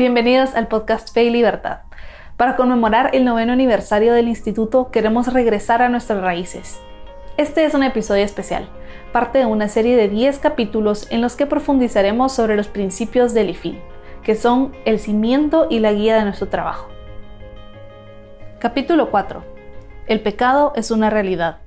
Bienvenidos al podcast Fe y Libertad. Para conmemorar el noveno aniversario del instituto queremos regresar a nuestras raíces. Este es un episodio especial, parte de una serie de 10 capítulos en los que profundizaremos sobre los principios del IFIL, que son el cimiento y la guía de nuestro trabajo. Capítulo 4. El pecado es una realidad.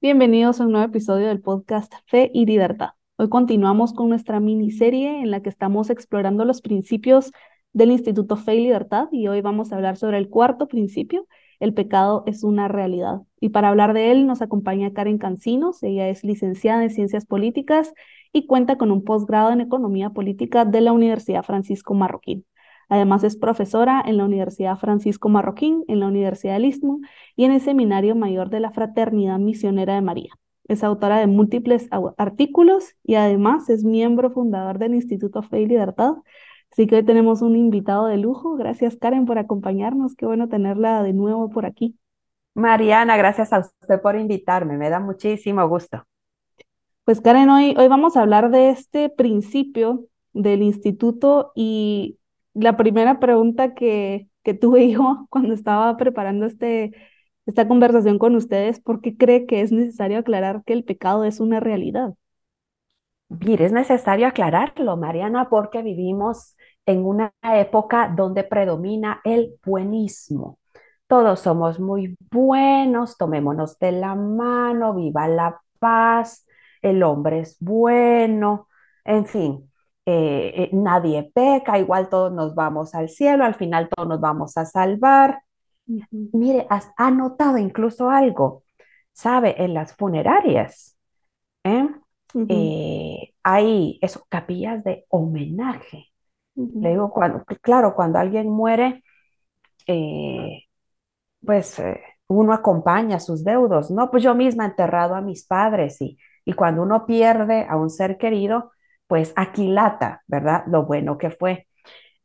Bienvenidos a un nuevo episodio del podcast Fe y Libertad. Hoy continuamos con nuestra miniserie en la que estamos explorando los principios del Instituto Fe y Libertad y hoy vamos a hablar sobre el cuarto principio, el pecado es una realidad. Y para hablar de él nos acompaña Karen Cancinos, ella es licenciada en Ciencias Políticas y cuenta con un posgrado en Economía Política de la Universidad Francisco Marroquín. Además es profesora en la Universidad Francisco Marroquín, en la Universidad del Istmo y en el Seminario Mayor de la Fraternidad Misionera de María. Es autora de múltiples artículos y además es miembro fundador del Instituto Fe y Libertad. Así que hoy tenemos un invitado de lujo. Gracias Karen por acompañarnos. Qué bueno tenerla de nuevo por aquí. Mariana, gracias a usted por invitarme. Me da muchísimo gusto. Pues Karen, hoy, hoy vamos a hablar de este principio del instituto y la primera pregunta que, que tuve yo cuando estaba preparando este, esta conversación con ustedes porque cree que es necesario aclarar que el pecado es una realidad. Mire, es necesario aclararlo, Mariana, porque vivimos en una época donde predomina el buenismo. Todos somos muy buenos, tomémonos de la mano, viva la paz, el hombre es bueno, en fin, eh, eh, nadie peca, igual todos nos vamos al cielo, al final todos nos vamos a salvar. Mire, has, ha notado incluso algo, ¿sabe? En las funerarias ¿eh? Eh, hay eso, capillas de homenaje. Le digo, cuando, claro, cuando alguien muere, eh, pues uno acompaña a sus deudos, ¿no? Pues yo misma he enterrado a mis padres y, y cuando uno pierde a un ser querido, pues aquilata, ¿verdad? Lo bueno que fue.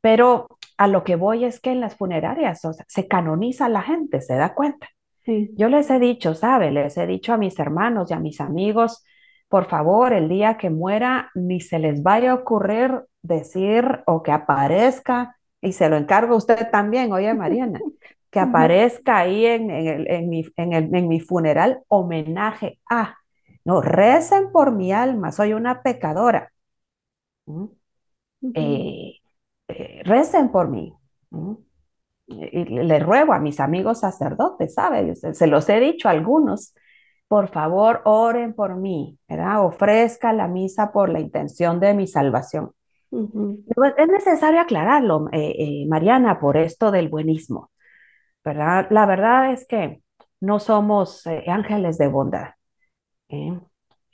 Pero a lo que voy es que en las funerarias se canoniza la gente, ¿se da cuenta? Yo les he dicho, ¿sabe? Les he dicho a mis hermanos y a mis amigos, por favor, el día que muera, ni se les vaya a ocurrir decir o que aparezca, y se lo encargo a usted también, oye Mariana, que aparezca ahí en, en, mi, en, mi, funeral homenaje a, no, recen por mi alma, soy una pecadora. ¿Mm? Eh, recen por mí. Y le ruego a mis amigos sacerdotes, ¿sabes? Se, los he dicho a algunos, por favor, oren por mí, ¿verdad? Ofrezca la misa por la intención de mi salvación. Es necesario aclararlo, eh, eh, Mariana, por esto del buenismo, ¿verdad? La verdad es que no somos ángeles de bondad.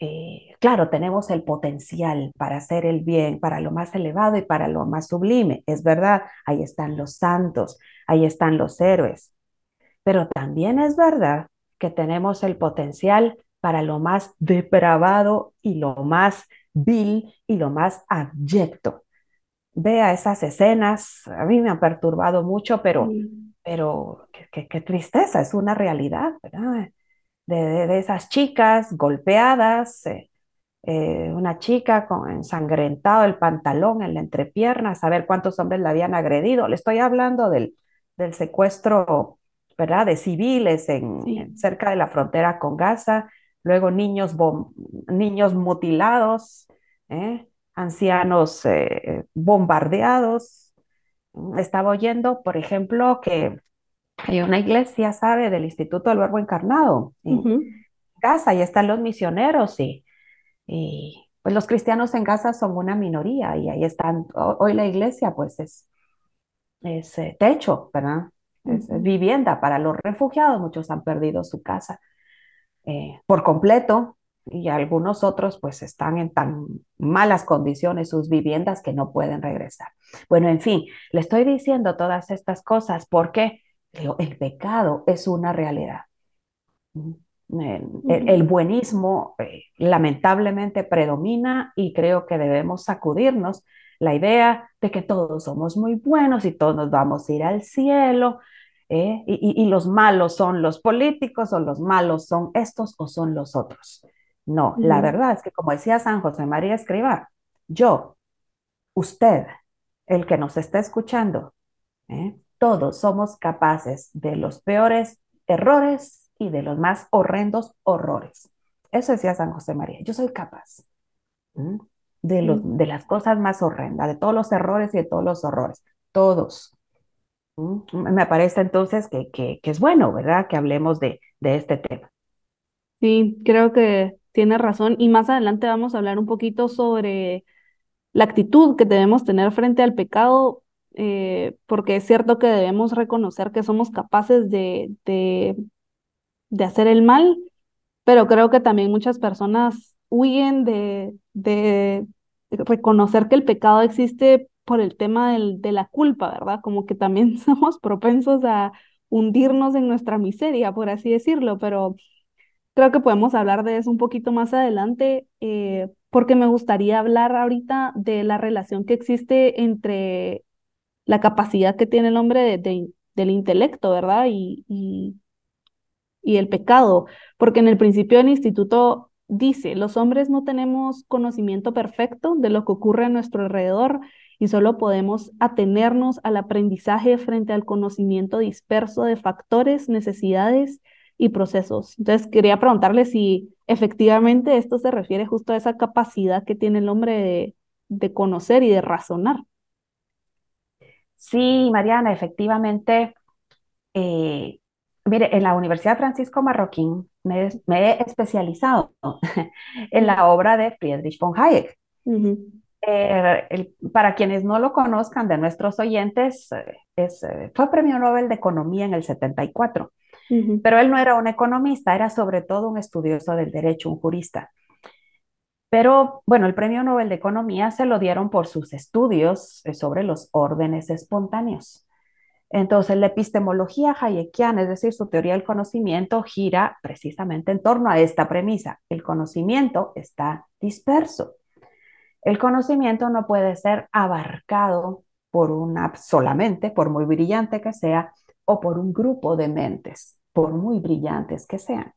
Eh, claro, tenemos el potencial para hacer el bien, para lo más elevado y para lo más sublime. Es verdad, ahí están los santos, ahí están los héroes. Pero también es verdad que tenemos el potencial para lo más depravado y lo más vil y lo más abyecto. Vea esas escenas, a mí me han perturbado mucho, pero, pero qué, tristeza, es una realidad, ¿verdad? De, esas chicas golpeadas, eh, eh, una chica con ensangrentado el pantalón en la entrepierna, saber cuántos hombres la habían agredido. Le estoy hablando del, del secuestro, ¿verdad?, de civiles en, cerca de la frontera con Gaza, luego niños, niños mutilados, ¿eh? ancianos bombardeados. Estaba oyendo, por ejemplo, que hay una iglesia, ¿sabe? Del Instituto del Verbo Encarnado en Gaza, y están los misioneros y, y, pues los cristianos en Gaza son una minoría y ahí están, hoy la iglesia pues es, es eh, techo, ¿verdad? Es, vivienda para los refugiados, muchos han perdido su casa eh, por completo y algunos otros pues están en tan malas condiciones sus viviendas que no pueden regresar. Bueno, en fin, le estoy diciendo todas estas cosas el pecado es una realidad. El, buenismo eh, lamentablemente predomina y creo que debemos sacudirnos la idea de que todos somos muy buenos y todos nos vamos a ir al cielo eh, y, los malos son los políticos o los malos son estos o son los otros. No, la verdad es que como decía San José María Escriba, yo usted, el que nos está escuchando, ¿eh? Todos somos capaces de los peores errores y de los más horrendos horrores. Eso decía San José María, yo soy capaz de, los, de las cosas más horrendas, de todos los errores y de todos los horrores, todos. Me parece entonces que, que, es bueno, ¿verdad? Que hablemos de, de este tema. Sí, creo que tiene razón. Y más adelante vamos a hablar un poquito sobre la actitud que debemos tener frente al pecado, eh, porque es cierto que debemos reconocer que somos capaces de, de, de hacer el mal, pero creo que también muchas personas huyen de, de reconocer que el pecado existe por el tema del, de la culpa, ¿verdad? Como que también somos propensos a hundirnos en nuestra miseria, por así decirlo, pero creo que podemos hablar de eso un poquito más adelante, eh, porque me gustaría hablar ahorita de la relación que existe entre la capacidad que tiene el hombre de, del intelecto, ¿verdad? Y, y, y el pecado, porque en el principio del instituto dice, los hombres no tenemos conocimiento perfecto de lo que ocurre a nuestro alrededor y solo podemos atenernos al aprendizaje frente al conocimiento disperso de factores, necesidades y procesos. Entonces, quería preguntarle si efectivamente esto se refiere justo a esa capacidad que tiene el hombre de, conocer y de razonar. Sí, Mariana, efectivamente. Eh, mire, en la Universidad Francisco Marroquín me, he especializado en la obra de Friedrich von Hayek. Eh, para quienes no lo conozcan de nuestros oyentes, es, eh, fue premio Nobel de Economía en el 74, pero él no era un economista, era sobre todo un estudioso del derecho, un jurista. Pero bueno, el premio Nobel de Economía se lo dieron por sus estudios sobre los órdenes espontáneos. Entonces, la epistemología hayekiana, es decir, su teoría del conocimiento, gira precisamente en torno a esta premisa. El conocimiento está disperso. El conocimiento no puede ser abarcado por una solamente, por muy brillante que sea, o por un grupo de mentes, por muy brillantes que sean.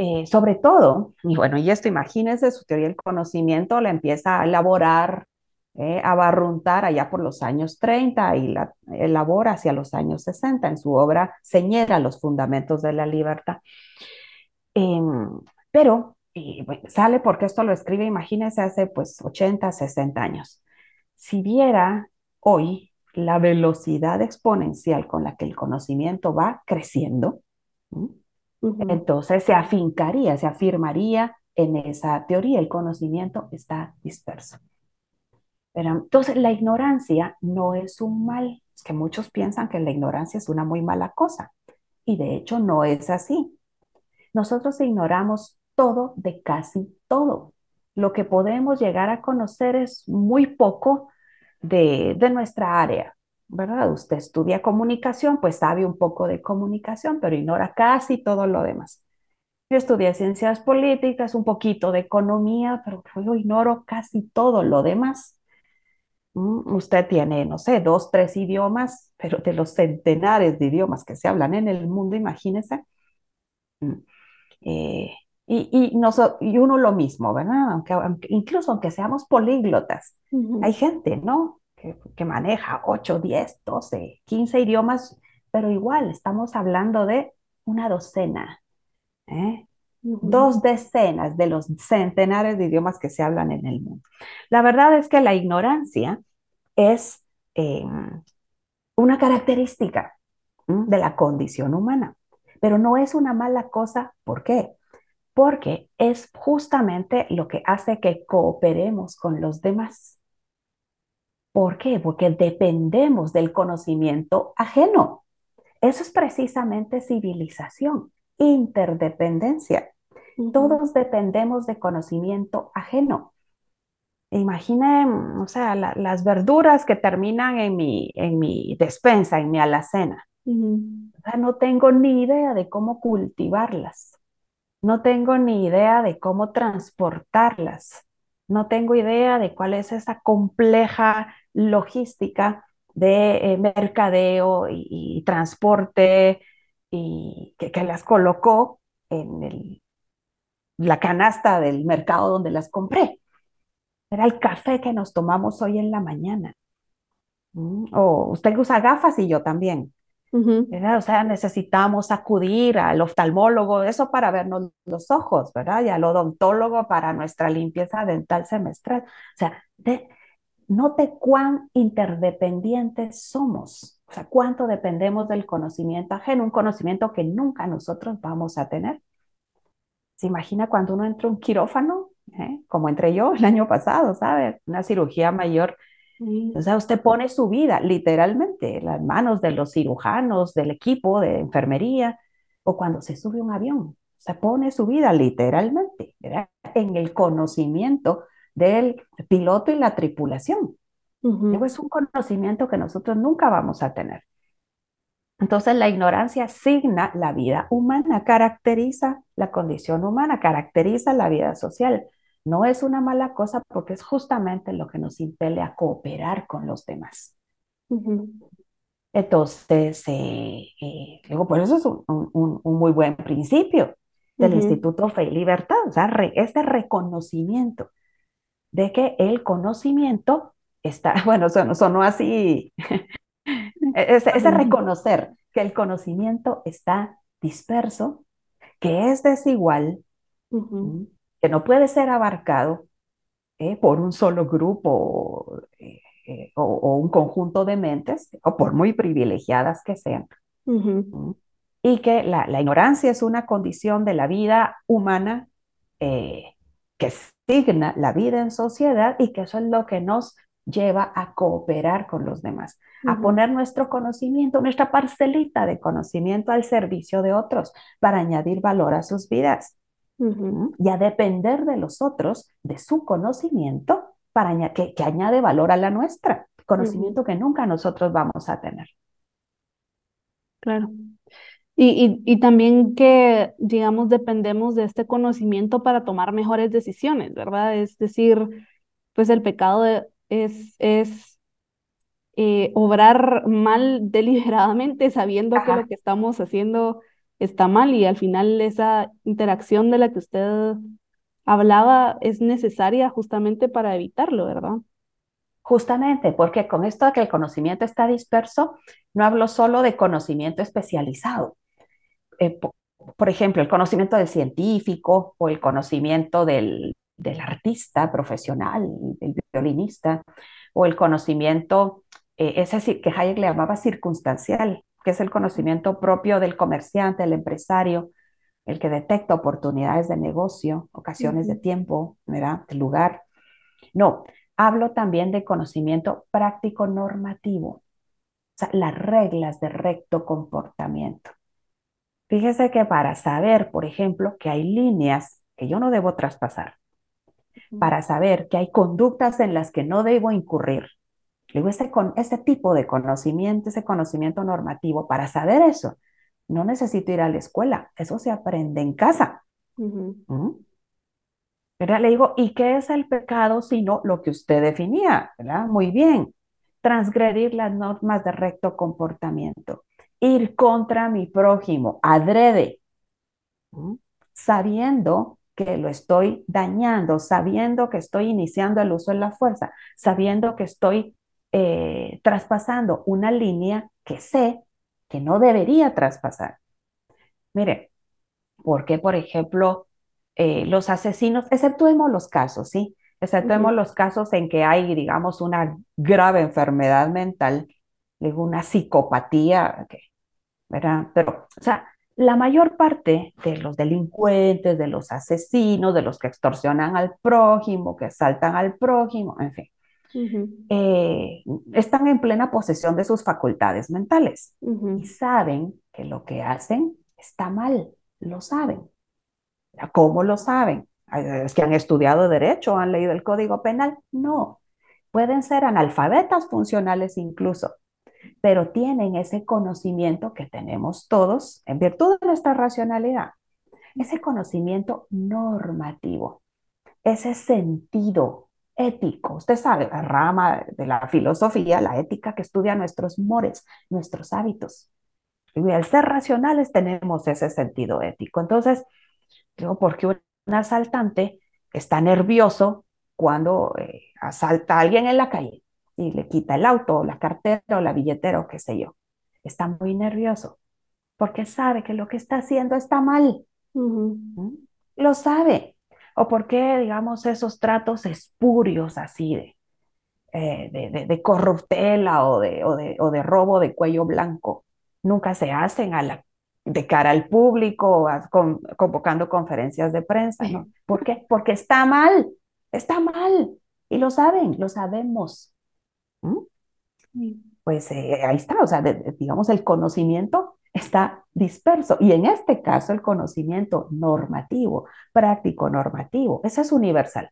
Eh, sobre todo, y bueno, y esto imagínense, su teoría del conocimiento la empieza a elaborar eh, a barruntar allá por los años 30 y la elabora hacia los años 60 en su obra Señera, los fundamentos de la libertad. Em, pero sale porque esto lo escribe, imagínense, hace pues 80, 60 años. Si viera hoy la velocidad exponencial con la que el conocimiento va creciendo, entonces se afincaría, se afirmaría en esa teoría, el conocimiento está disperso entonces, la ignorancia no es un mal. Es que muchos piensan que la ignorancia es una muy mala cosa. Y de hecho no es así. Nosotros ignoramos todo de casi todo. Lo que podemos llegar a conocer es muy poco de, de nuestra área, ¿verdad? Usted estudia comunicación, pues sabe un poco de comunicación, pero ignora casi todo lo demás. Yo estudié ciencias políticas, un poquito de economía, pero yo ignoro casi todo lo demás. Mm, usted tiene, no sé, dos, tres idiomas, pero de los centenares de idiomas que se hablan en el mundo, imagínese. Mm, eh, y, y, y, uno lo mismo, ¿verdad? Aunque, incluso aunque seamos políglotas, hay gente, ¿no? Que, que, maneja 8, 10, 12, 15 idiomas, pero igual estamos hablando de una docena, ¿eh? dos decenas de los centenares de idiomas que se hablan en el mundo. La verdad es que la ignorancia es eh, una característica de la condición humana, pero no es una mala cosa. ¿Por qué? Porque es justamente lo que hace que cooperemos con los demás. ¿Por qué? Porque dependemos del conocimiento ajeno. Eso es precisamente civilización, interdependencia. Todos dependemos de conocimiento ajeno. Imaginen, o sea, las verduras que terminan en mi, en mi despensa, en mi alacena. no tengo ni idea de cómo cultivarlas. No tengo ni idea de cómo transportarlas. No tengo idea de cuál es esa compleja logística de eh, mercadeo y, transporte y que, las colocó en el, la canasta del mercado donde las compré. Era el café que nos tomamos hoy en la mañana. Mm, O usted usa gafas y yo también. ¿Verdad? O sea, necesitamos acudir al oftalmólogo, eso para vernos los ojos, ¿verdad? Y al odontólogo para nuestra limpieza dental semestral. O sea, de, note cuán interdependientes somos, o sea, cuánto dependemos del conocimiento ajeno, un conocimiento que nunca nosotros vamos a tener. ¿Se imagina cuando uno entra a un quirófano? ¿Eh? Como entré yo el año pasado, ¿sabe? Una cirugía mayor sí, o sea, usted pone su vida literalmente en las manos de los cirujanos, del equipo de enfermería, o cuando se sube un avión, se pone su vida literalmente ¿verdad? en el conocimiento del piloto y la tripulación. Digo, es un conocimiento que nosotros nunca vamos a tener. Entonces, la ignorancia signa la vida humana, caracteriza la condición humana, caracteriza la vida social. No es una mala cosa porque es justamente lo que nos impele a cooperar con los demás. Entonces, eh, eh, luego, por eso es un, un- un muy buen principio del Instituto Fe y Libertad, o sea, re- este reconocimiento de que el conocimiento está, bueno, sonó, sonó así, ese, ese reconocer que el conocimiento está disperso, que es desigual. Que no puede ser abarcado eh, por un solo grupo eh, eh, o, o un conjunto de mentes, o por muy privilegiadas que sean. Y que la, la ignorancia es una condición de la vida humana que signa la vida en sociedad y que eso es lo que nos lleva a cooperar con los demás, a poner nuestro conocimiento, nuestra parcelita de conocimiento al servicio de otros para añadir valor a sus vidas y a depender de los otros, de su conocimiento, para que, que añade valor a la nuestra, conocimiento que nunca nosotros vamos a tener. Claro. Y, y, y también que, digamos, dependemos de este conocimiento para tomar mejores decisiones, ¿verdad? Es decir, pues el pecado de- es, es eh, obrar mal deliberadamente sabiendo que lo que estamos haciendo está mal y al final esa interacción de la que usted hablaba es necesaria justamente para evitarlo, ¿verdad? Justamente, porque con esto de que el conocimiento está disperso, no hablo solo de conocimiento especializado. Eh, po- por ejemplo, el conocimiento del científico o el conocimiento del, del artista profesional, del violinista, o el conocimiento, eh, ese sí- que Hayek le llamaba circunstancial, que es el conocimiento propio del comerciante, del empresario, el que detecta oportunidades de negocio, ocasiones de tiempo, ¿verdad? De lugar. No, hablo también de conocimiento práctico normativo, o sea, las reglas de recto comportamiento. Fíjese que para saber, por ejemplo, que hay líneas que yo no debo traspasar, para saber que hay conductas en las que no debo incurrir, luego ese, con, ese tipo de conocimiento, ese conocimiento normativo, para saber eso, no necesito ir a la escuela, eso se aprende en casa. ¿Mm? ¿verdad? Le digo, ¿y qué es el pecado sino lo que usted definía? ¿verdad? Muy bien, transgredir las normas de recto comportamiento, ir contra mi prójimo, adrede, ¿Mm? sabiendo que lo estoy dañando, sabiendo que estoy iniciando el uso de la fuerza, sabiendo que estoy eh, traspasando una línea que sé que no debería traspasar. Mire, porque, por ejemplo, eh, los asesinos, exceptuemos los casos, ¿sí? Exceptuemos los casos en que hay, digamos, una grave enfermedad mental, una psicopatía, ¿verdad? Pero, o sea, la mayor parte de los delincuentes, de los asesinos, de los que extorsionan al prójimo, que asaltan al prójimo, en fin, eh, están en plena posesión de sus facultades mentales y saben que lo que hacen está mal, lo saben. ¿Cómo lo saben? ¿Es que han estudiado derecho han leído el Código Penal? No. Pueden ser analfabetas funcionales incluso, pero tienen ese conocimiento que tenemos todos en virtud de nuestra racionalidad, ese conocimiento normativo, ese sentido ético. Usted sabe, la rama de la filosofía, la ética que estudia nuestros mores, nuestros hábitos. Y al ser racionales tenemos ese sentido ético. Entonces, Digo, porque un asaltante está nervioso cuando eh, asalta a alguien en la calle y le quita el auto, o la cartera o la billetera o qué sé yo. Está muy nervioso porque sabe que lo que está haciendo está mal. ¿Mm? Lo sabe. O porque, digamos, esos tratos espurios así de, eh, de, corruptela o de, o, o de robo de cuello blanco nunca se hacen a la de cara al público, con, convocando conferencias de prensa. ¿no? ¿Por qué? Porque está mal, está mal. Y lo saben, lo sabemos. ¿Mm? Pues eh, ahí está, o sea, digamos, el conocimiento está disperso. Y en este caso, el conocimiento normativo, práctico normativo, ese es universal.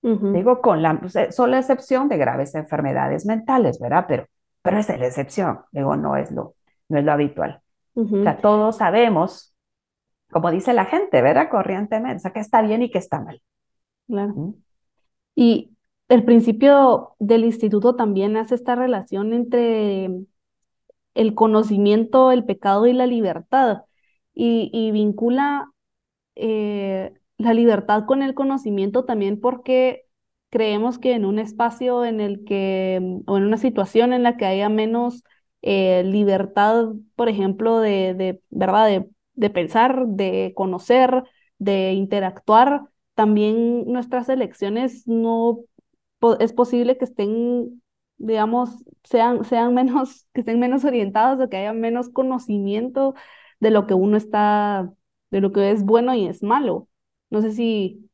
Digo, con la sola excepción de graves enfermedades mentales, ¿verdad? Pero, pero es la excepción, digo, no es lo, no es lo habitual. O sea, todos sabemos, como dice la gente, ¿verdad? Corrientemente, o sea, que está bien y que está mal. Claro. Y el principio del instituto también hace esta relación entre el conocimiento, el pecado y la libertad, y, vincula eh, la libertad con el conocimiento también porque creemos que en un espacio en el que, o en una situación en la que haya menos eh, libertad, por ejemplo, de, ¿verdad? De, pensar, de conocer, de interactuar. También nuestras elecciones no es posible que estén, digamos, sean, sean menos, que estén menos orientadas o que haya menos conocimiento de lo que uno está, de lo que es bueno y es malo. No sé si,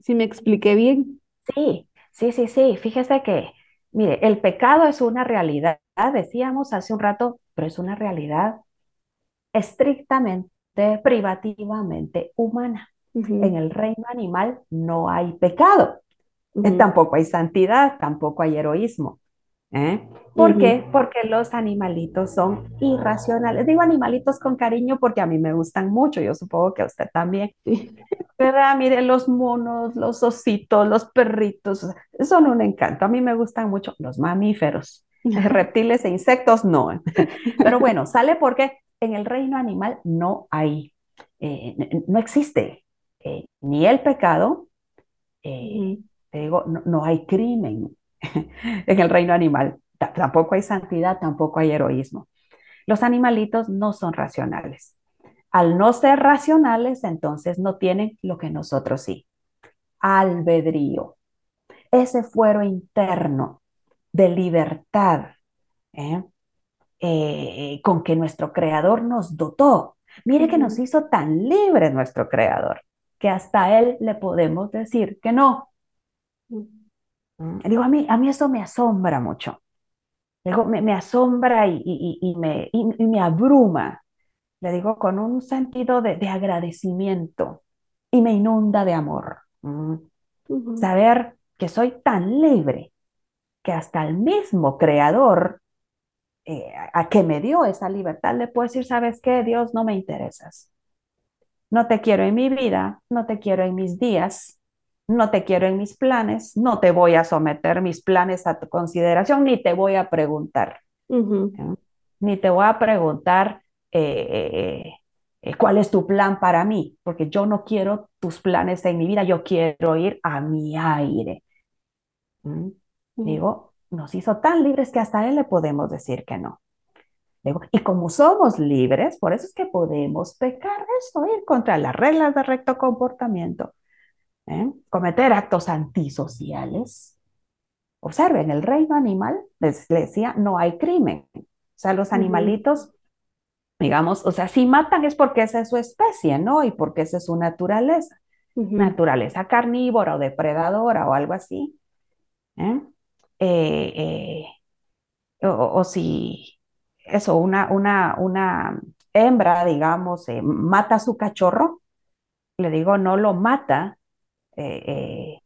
si me expliqué bien. Sí, sí, sí, sí. Fíjese que Mire, el pecado es una realidad, decíamos hace un rato, pero es una realidad estrictamente, privativamente humana. En el reino animal no hay pecado, eh, tampoco hay santidad, tampoco hay heroísmo. ¿eh? ¿Por qué? Porque los animalitos son irracionales. Digo animalitos con cariño porque a mí me gustan mucho, yo supongo que a usted también. ¿Verdad? Mire, los monos, los ositos, los perritos, son un encanto. A mí me gustan mucho los mamíferos, reptiles e insectos, no. Pero bueno, sale porque en el reino animal no hay, eh, no existe eh, ni el pecado, digo, no hay crimen, en el reino animal. tampoco hay santidad, tampoco hay heroísmo. Los animalitos no son racionales. Al no ser racionales, entonces no tienen lo que nosotros sí. Albedrío. Ese fuero interno de libertad ¿eh? Eh, con que nuestro creador nos dotó. Mire que nos hizo tan libres nuestro creador que hasta él le podemos decir que no. Mm, digo, a mí, a mí eso me asombra mucho. Digo, me, me asombra y, y, y me, y, me abruma. Le digo, con un sentido de, de agradecimiento y me inunda de amor. Mm, saber que soy tan libre que hasta el mismo creador eh, a que me dio esa libertad le puedo decir, ¿sabes qué? Dios, no me interesas. No te quiero en mi vida, no te quiero en mis días, no te quiero en mis planes, no te voy a someter mis planes a tu consideración, ni te voy a preguntar, ni te voy a preguntar eh, eh, cuál es tu plan para mí, porque yo no quiero tus planes en mi vida, yo quiero ir a mi aire. ¿Mm? Digo, nos hizo tan libres que hasta él le podemos decir que no. Digo, y como somos libres, por eso es que podemos pecar eso, ir contra las reglas de recto comportamiento. ¿Eh? cometer actos antisociales. Observen, el reino animal, les, decía, no hay crimen. O sea, los animalitos, digamos, o sea, si matan es porque esa es su especie, ¿no? Y porque esa es su naturaleza. Naturaleza carnívora o depredadora o algo así. ¿eh? Eh, o, si eso, una, una, una hembra, digamos, mata a su cachorro, le digo, no lo mata eh, eh,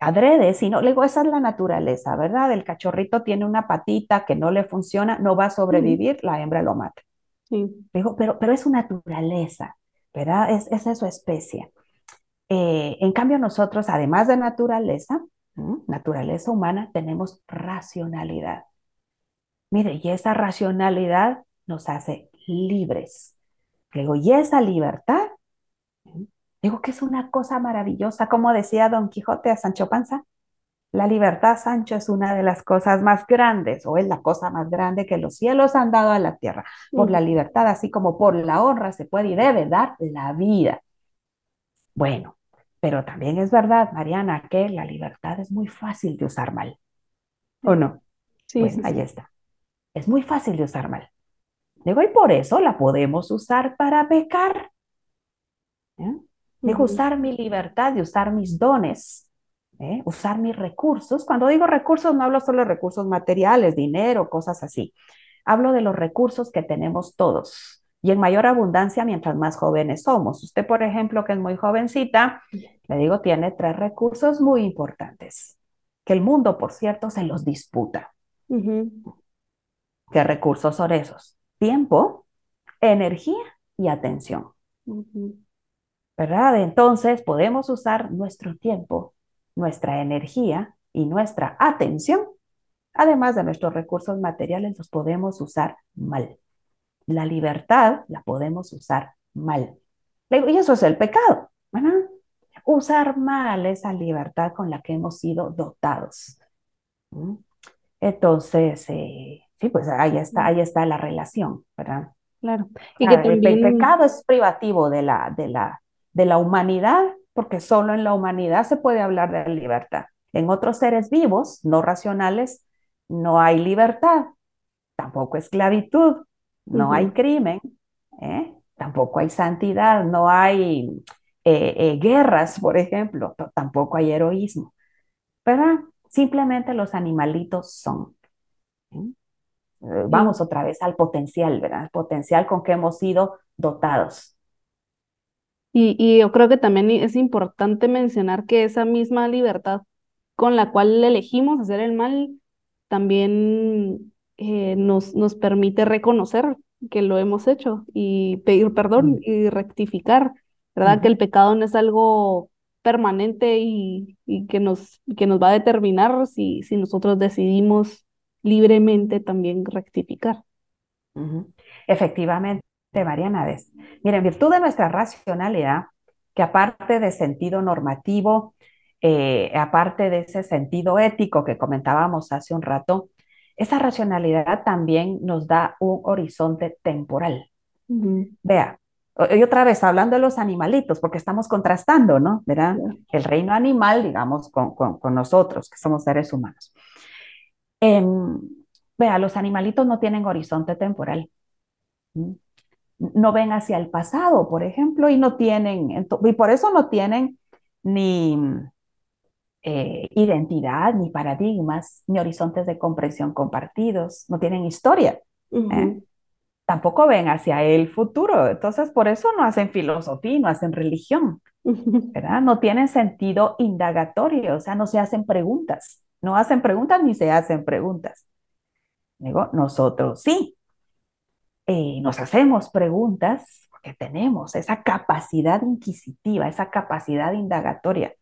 adrede, sino, le digo, esa es la naturaleza, ¿verdad? El cachorrito tiene una patita que no le funciona, no va a sobrevivir, la hembra lo mata. Sí. digo, pero, pero es su naturaleza, ¿verdad? Es, esa es su especie. Eh, en cambio, nosotros, además de naturaleza, naturaleza humana, tenemos racionalidad. Mire, y esa racionalidad nos hace libres. Le digo, y esa libertad Digo que es una cosa maravillosa, como decía Don Quijote a Sancho Panza. La libertad, Sancho, es una de las cosas más grandes, o es la cosa más grande que los cielos han dado a la tierra. Por la libertad, así como por la honra, se puede y debe dar la vida. Bueno, pero también es verdad, Mariana, que la libertad es muy fácil de usar mal. ¿O no? Sí, pues ahí está. Es muy fácil de usar mal. Digo, y por eso la podemos usar para pecar. ¿Eh? Digo, usar mi libertad de usar mis dones, ¿eh? usar mis recursos. Cuando digo recursos, no hablo solo de recursos materiales, dinero, cosas así. Hablo de los recursos que tenemos todos y en mayor abundancia mientras más jóvenes somos. Usted, por ejemplo, que es muy jovencita, le digo, tiene tres recursos muy importantes, que el mundo, por cierto, se los disputa. ¿Qué recursos son esos? Tiempo, energía y atención. ¿Verdad? Entonces podemos usar nuestro tiempo, nuestra energía y nuestra atención, además de nuestros recursos materiales, los podemos usar mal. La libertad la podemos usar mal. Y eso es el pecado, ¿verdad? Usar mal esa libertad con la que hemos sido dotados. Entonces, eh, sí, pues ahí está, ahí está la relación, ¿verdad? Claro. Y que el, pecado es privativo de la, de, la, de la humanidad, porque solo en la humanidad se puede hablar de libertad. En otros seres vivos, no racionales, no hay libertad, tampoco esclavitud, no hay crimen, ¿eh? tampoco hay santidad, no hay eh, guerras, por ejemplo, tampoco hay heroísmo. ¿Verdad? Simplemente los animalitos son. ¿eh? Eh, vamos otra vez al potencial, ¿verdad? El potencial con que hemos sido dotados. Y, yo creo que también es importante mencionar que esa misma libertad con la cual elegimos hacer el mal también eh, nos, nos permite reconocer que lo hemos hecho y pedir perdón mm. y rectificar, ¿verdad? Que el pecado no es algo permanente y, que, nos, que nos va a determinar si, si nosotros decidimos libremente también rectificar. Efectivamente, Mariana. Miren, en virtud de nuestra racionalidad, que aparte de sentido normativo, eh, aparte de ese sentido ético que comentábamos hace un rato, esa racionalidad también nos da un horizonte temporal. Vea, y otra vez, hablando de los animalitos, porque estamos contrastando, ¿no? ¿Verdad? El reino animal, digamos, con, con, nosotros, que somos seres humanos. Em, vea, los animalitos no tienen horizonte temporal. No ven hacia el pasado, por ejemplo, y no tienen, y por eso no tienen ni eh, identidad, ni paradigmas, ni horizontes de comprensión compartidos, no tienen historia. ¿eh? tampoco ven hacia el futuro. Entonces, por eso no hacen filosofía, no hacen religión, ¿verdad? No tienen sentido indagatorio, o sea, no se hacen preguntas. No hacen preguntas ni se hacen preguntas. Digo, nosotros sí. Eh, nos hacemos preguntas porque tenemos esa capacidad inquisitiva, esa capacidad indagatoria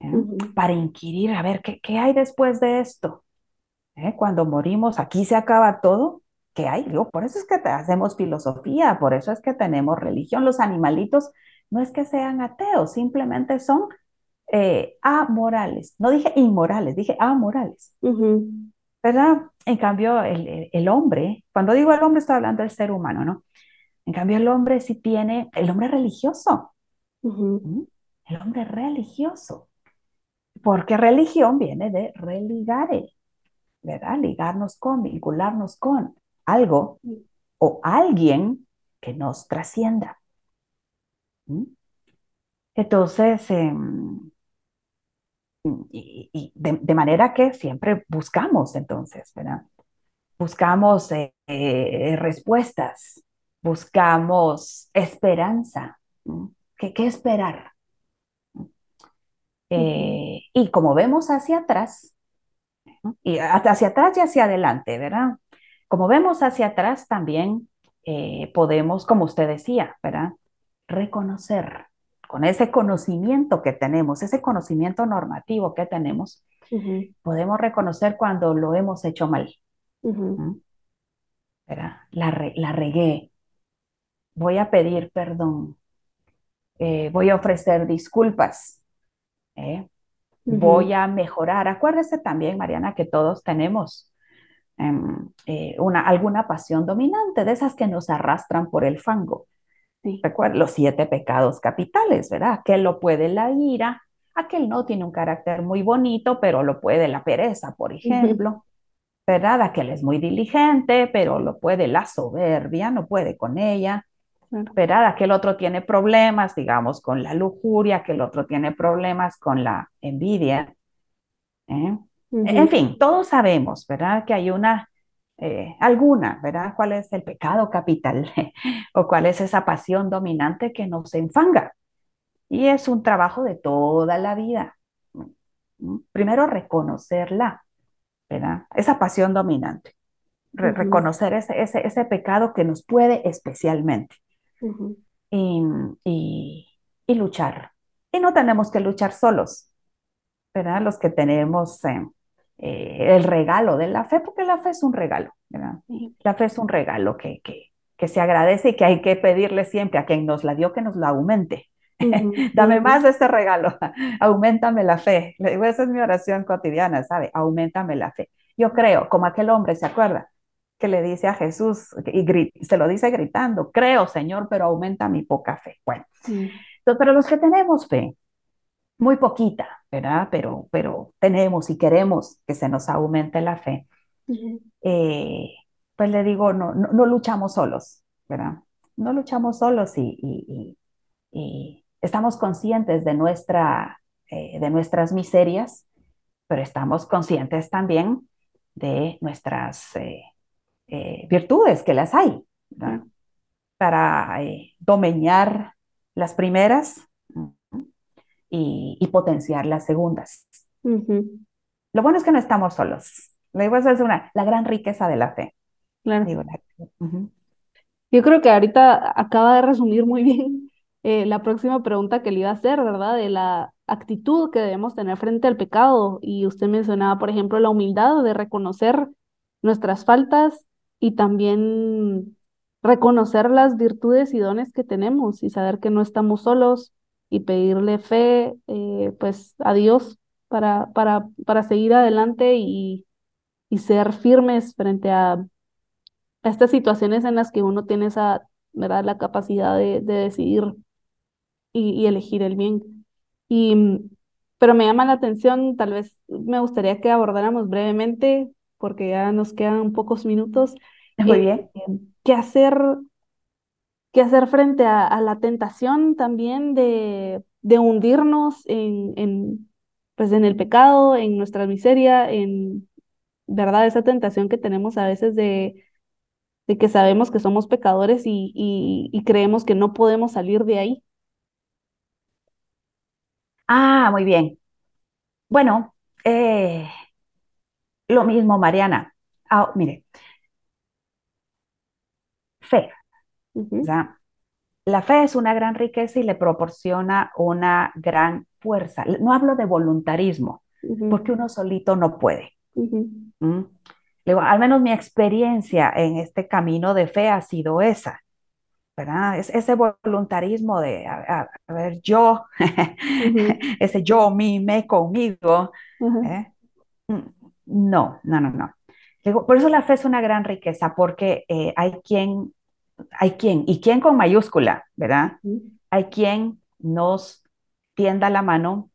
¿eh? para inquirir, a ver, ¿qué, ¿qué, hay después de esto? ¿Eh? Cuando morimos, aquí se acaba todo que hay. Digo, por eso es que hacemos filosofía, por eso es que tenemos religión. Los animalitos no es que sean ateos, simplemente son eh, amorales. No dije inmorales, dije amorales. ¿Verdad? En cambio, el, hombre, cuando digo el hombre, estoy hablando del ser humano, ¿no? En cambio, el hombre sí tiene, el hombre religioso. ¿Mm? El hombre religioso. Porque religión viene de religare, ¿verdad? Ligarnos con, vincularnos con algo o alguien que nos trascienda. ¿Mm? Entonces, em, y, de, manera que siempre buscamos entonces, ¿verdad? Buscamos eh, eh, respuestas, buscamos esperanza. ¿Qué, esperar? Eh, y como vemos hacia atrás, y hacia atrás y hacia adelante, ¿verdad? Como vemos hacia atrás también podemos, como usted decía, ¿verdad? Reconocer con ese conocimiento que tenemos, ese conocimiento normativo que tenemos, podemos reconocer cuando lo hemos hecho mal. La, la regué. Voy a pedir perdón. eh, voy a ofrecer disculpas, ¿eh? voy a mejorar. Acuérdese también, Mariana, que todos tenemos em, eh, una, alguna pasión dominante, de esas que nos arrastran por el fango. Recuerda los siete pecados capitales, ¿verdad? Que lo puede la ira, aquel no tiene un carácter muy bonito, pero lo puede la pereza, por ejemplo. ¿Verdad? Aquel es muy diligente, pero lo puede la soberbia, no puede con ella. ¿Verdad? Aquel otro tiene problemas, digamos, con la lujuria, aquel otro tiene problemas con la envidia. ¿eh? En fin, todos sabemos, ¿verdad? Que hay una, eh, alguna, ¿verdad? ¿Cuál es el pecado capital? o cuál es esa pasión dominante que nos enfanga. Y es un trabajo de toda la vida. Primero reconocerla, ¿verdad? Esa pasión dominante. Reconocer ese, ese, ese, pecado que nos puede especialmente. y, y, luchar. Y no tenemos que luchar solos, ¿verdad? Los que tenemos eh, eh, el regalo de la fe, porque la fe es un regalo, ¿verdad? La fe es un regalo que, que, que se agradece y que hay que pedirle siempre a quien nos la dio que nos la aumente. Dame más de este regalo, aumentame la fe. esa es mi oración cotidiana, ¿sabe? Aumentame la fe. Yo creo, como aquel hombre, ¿se acuerda? Que le dice a Jesús, y se lo dice gritando, creo, Señor, pero aumenta mi poca fe. Bueno, pero los que tenemos fe, muy poquita, ¿verdad? Pero, pero tenemos y queremos que se nos aumente la fe. Eh, pues le digo, no, no, luchamos solos, ¿verdad? No luchamos solos y, y estamos conscientes de, nuestra, eh, de nuestras miserias, pero estamos conscientes también de nuestras eh, eh, virtudes, que las hay, para domeñar las primeras y, potenciar las segundas. Lo bueno es que no estamos solos. esa es una, la gran riqueza de la fe. Yo creo que ahorita acaba de resumir muy bien eh, la próxima pregunta que le iba a hacer, ¿verdad? De la actitud que debemos tener frente al pecado. Y usted mencionaba, por ejemplo, la humildad de reconocer nuestras faltas y también reconocer las virtudes y dones que tenemos y saber que no estamos solos y pedirle fe, eh, pues, a Dios para, para, para seguir adelante y, y ser firmes frente a, estas situaciones en las que uno tiene esa, ¿verdad? La capacidad de, de decidir y, elegir el bien. Y, mm, pero me llama la atención, tal vez me gustaría que abordáramos brevemente, porque ya nos quedan pocos minutos. Muy bien. Eh, ¿Qué hacer, qué hacer frente a, la tentación también de, de hundirnos en, en, pues en el pecado, en nuestra miseria, en verdad esa tentación que tenemos a veces de, de que sabemos que somos pecadores y, y creemos que no podemos salir de ahí? Ah, muy bien. Bueno, eh, lo mismo, Mariana. Ah, mire, fe. La fe es una gran riqueza y le proporciona una gran fuerza. No hablo de voluntarismo, porque uno solito no puede. ¿Mm? al menos mi experiencia en este camino de fe ha sido esa. ¿verdad? Es ese voluntarismo de, a, ver, yo, ese yo, mi, me, conmigo. ¿eh? Mm, no, no, no, no. Por eso la fe es una gran riqueza, porque eh, hay quien, hay quien, y quien con mayúscula, ¿verdad? Hay quien nos tienda la mano,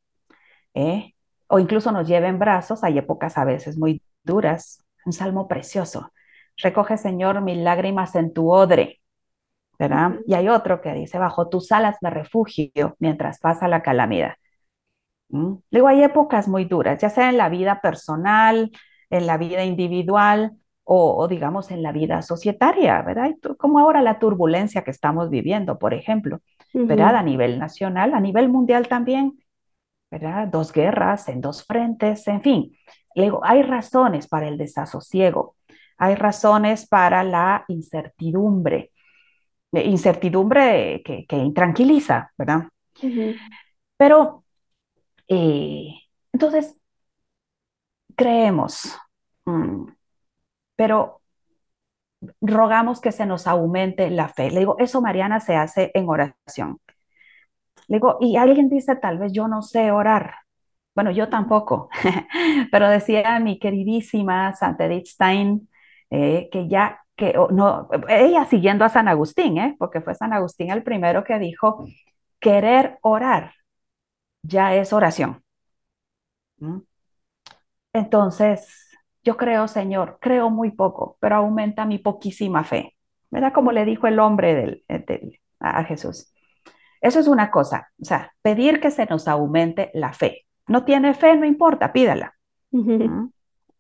¿eh? o incluso nos lleva en brazos, hay épocas a veces muy duras, un salmo precioso. Recoge, Señor, mis lágrimas en tu odre, ¿verdad? Y hay otro que dice, bajo tus alas me refugio mientras pasa la calamidad. ¿Mm? Luego hay épocas muy duras, ya sea en la vida personal, en la vida individual o, digamos en la vida societaria, ¿verdad? Como ahora la turbulencia que estamos viviendo, por ejemplo, ¿verdad? A nivel nacional, a nivel mundial también, ¿verdad? Dos guerras en dos frentes, en fin. Luego, hay razones para el desasosiego, hay razones para la incertidumbre, incertidumbre que, que intranquiliza, ¿verdad? Pero, eh, entonces, creemos, mm, pero rogamos que se nos aumente la fe. Le digo, eso, Mariana, se hace en oración. Le digo, y alguien dice, tal vez yo no sé orar. Bueno, yo tampoco, pero decía mi queridísima Santa Edith Stein eh, que ya, que no, ella siguiendo a San Agustín, ¿eh? porque fue San Agustín el primero que dijo, querer orar ya es oración. ¿Mm? Entonces, yo creo, Señor, creo muy poco, pero aumenta mi poquísima fe. ¿Verdad? Como le dijo el hombre del, a Jesús. Eso es una cosa, o sea, pedir que se nos aumente la fe. No tiene fe, no importa, pídala. ¿Mm?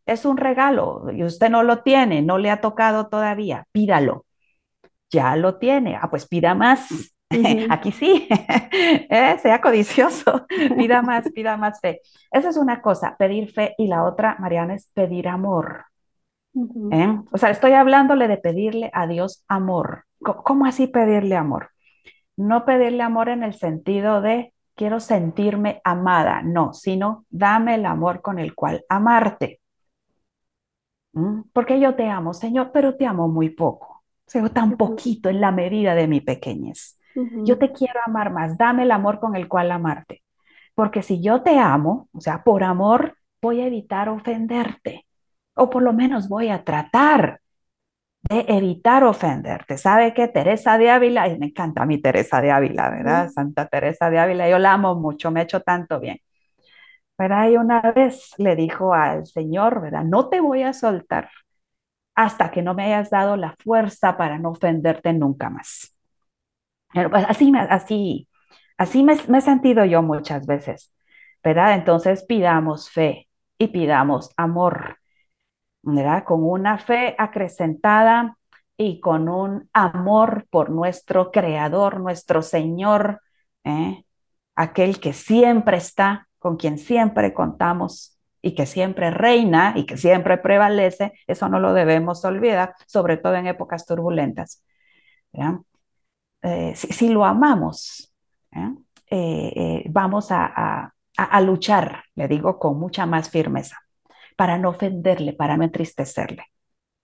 Es un regalo y usted no lo tiene, no le ha tocado todavía, pídalo. Ya lo tiene, ah, pues pida más. Aquí sí, ¿Eh? sea codicioso, pida más, pida más fe. Esa es una cosa, pedir fe, y la otra, Mariana, es pedir amor. ¿Eh? O sea, estoy hablándole de pedirle a Dios amor. ¿Cómo así pedirle amor? No pedirle amor en el sentido de quiero sentirme amada, no, sino dame el amor con el cual amarte. ¿Mm? Porque yo te amo, Señor, pero te amo muy poco. O sea, tan poquito en la medida de mi pequeñez. Yo te quiero amar más, dame el amor con el cual amarte. Porque si yo te amo, o sea, por amor, voy a evitar ofenderte. O por lo menos voy a tratar de evitar ofenderte. ¿Sabe qué? Teresa de Ávila, y me encanta a mi Teresa de Ávila, ¿verdad? Santa Teresa de Ávila, yo la amo mucho, me ha hecho tanto bien. ¿Verdad? Y una vez le dijo al Señor, ¿verdad? No te voy a soltar hasta que no me hayas dado la fuerza para no ofenderte nunca más. Pues así, así, así me, he sentido yo muchas veces, ¿verdad? Entonces pidamos fe y pidamos amor, ¿verdad? Con una fe acrecentada y con un amor por nuestro Creador, nuestro Señor, ¿eh? aquel que siempre está, con quien siempre contamos y que siempre reina y que siempre prevalece, eso no lo debemos olvidar, sobre todo en épocas turbulentas. Eh, si, lo amamos, eh, vamos a, a luchar, le digo, con mucha más firmeza para no ofenderle, para no entristecerle.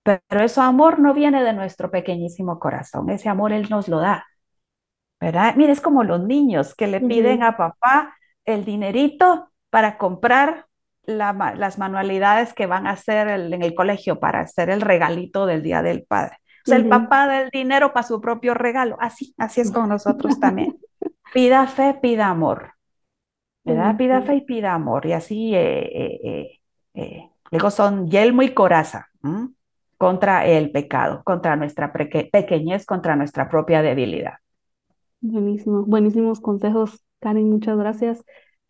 Pero ese amor no viene de nuestro pequeñísimo corazón, ese amor Él nos lo da. ¿Verdad? Mira, es como los niños que le piden a papá el dinerito para comprar las manualidades que van a hacer en el colegio para hacer el regalito del Día del Padre. O sea, el papá da el dinero para su propio regalo. Así, así es con nosotros también. Pida fe, pida amor. ¿Verdad? Pida fe y pida amor. Y así eh, eh, eh eh, luego son yelmo y coraza contra el pecado, contra nuestra pequeñez, contra nuestra propia debilidad. Buenísimo, buenísimos consejos, Karen, muchas gracias.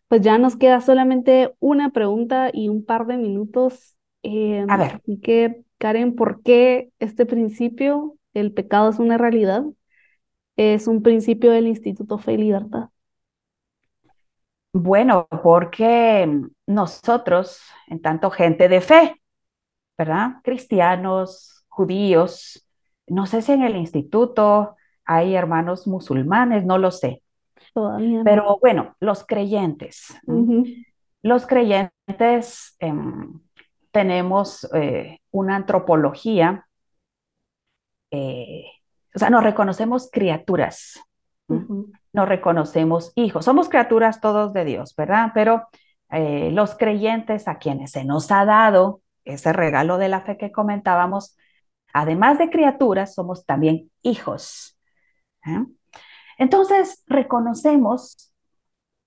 Pues ya nos queda solamente una pregunta y un par de minutos. Em, A ver. Así que, Karen, ¿por qué este principio, el pecado es una realidad, es un principio del Instituto Fe y Libertad? Bueno, porque nosotros, en tanto gente de fe, ¿verdad? Cristianos, judíos, no sé si en el instituto hay hermanos musulmanes, no lo sé. Todavía Pero bueno, los creyentes. Los creyentes em, tenemos eh, una antropología, eh, o sea, nos reconocemos criaturas no reconocemos hijos. Somos criaturas todos de Dios, ¿verdad? Pero eh, los creyentes a quienes se nos ha dado ese regalo de la fe que comentábamos, además de criaturas, somos también hijos. Entonces, reconocemos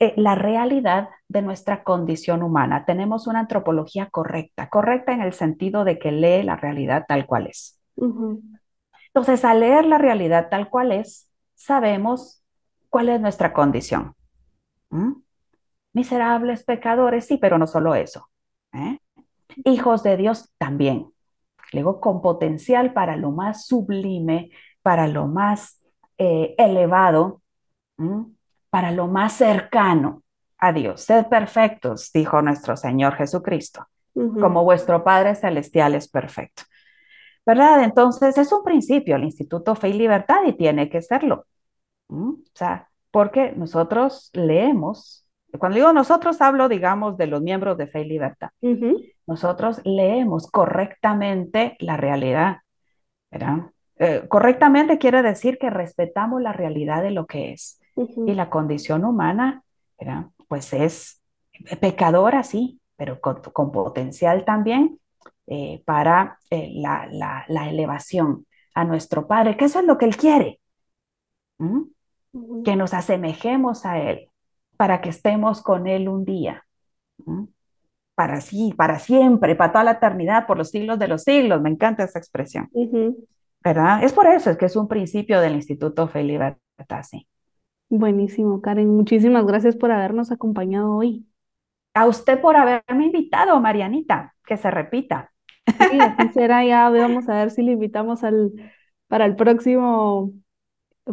eh, la realidad de nuestra condición humana. Tenemos una antropología correcta, correcta en el sentido de que lee la realidad tal cual es. Entonces, al leer la realidad tal cual es, sabemos cuál es nuestra condición. ¿Mm? Miserables pecadores, sí, pero no solo eso. ¿eh? Hijos de Dios también. Luego, con potencial para lo más sublime, para lo más eh, elevado, para lo más cercano a Dios. Sed perfectos, dijo nuestro Señor Jesucristo, como vuestro Padre Celestial es perfecto. ¿Verdad? Entonces, es un principio, el Instituto Fe y Libertad, y tiene que serlo. O sea, porque nosotros leemos, cuando digo nosotros hablo, digamos, de los miembros de Fe y Libertad. Nosotros leemos correctamente la realidad, ¿verdad? Eh, correctamente quiere decir que respetamos la realidad de lo que es. Y la condición humana, pues es pecadora, sí, pero con, potencial también eh, para eh, la, elevación a nuestro Padre, que eso es lo que Él quiere, que nos asemejemos a Él, para que estemos con Él un día, para sí, para siempre, para toda la eternidad, por los siglos de los siglos, me encanta esa expresión, ¿verdad? Es por eso, es que es un principio del Instituto Fe y Libertad, sí. Buenísimo, Karen, muchísimas gracias por habernos acompañado hoy. A usted por haberme invitado, Marianita, que se repita. Sí, así será ya, vamos a ver si le invitamos al, para el próximo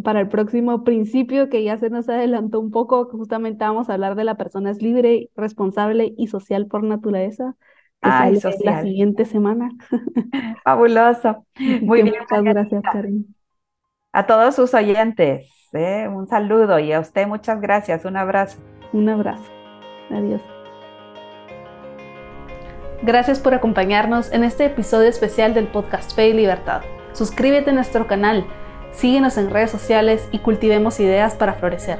para el próximo principio que ya se nos adelantó un poco, justamente vamos a hablar de la persona es libre, responsable y social por naturaleza, que Ay, sale la siguiente semana. Fabuloso. Muy bien. Muchas gracias, Karen. A todos sus oyentes, ¿eh? un saludo y a usted muchas gracias. Un abrazo. Un abrazo. Adiós. Gracias por acompañarnos en este episodio especial del podcast Fe y Libertad. Suscríbete a nuestro canal Síguenos en redes sociales y cultivemos ideas para florecer.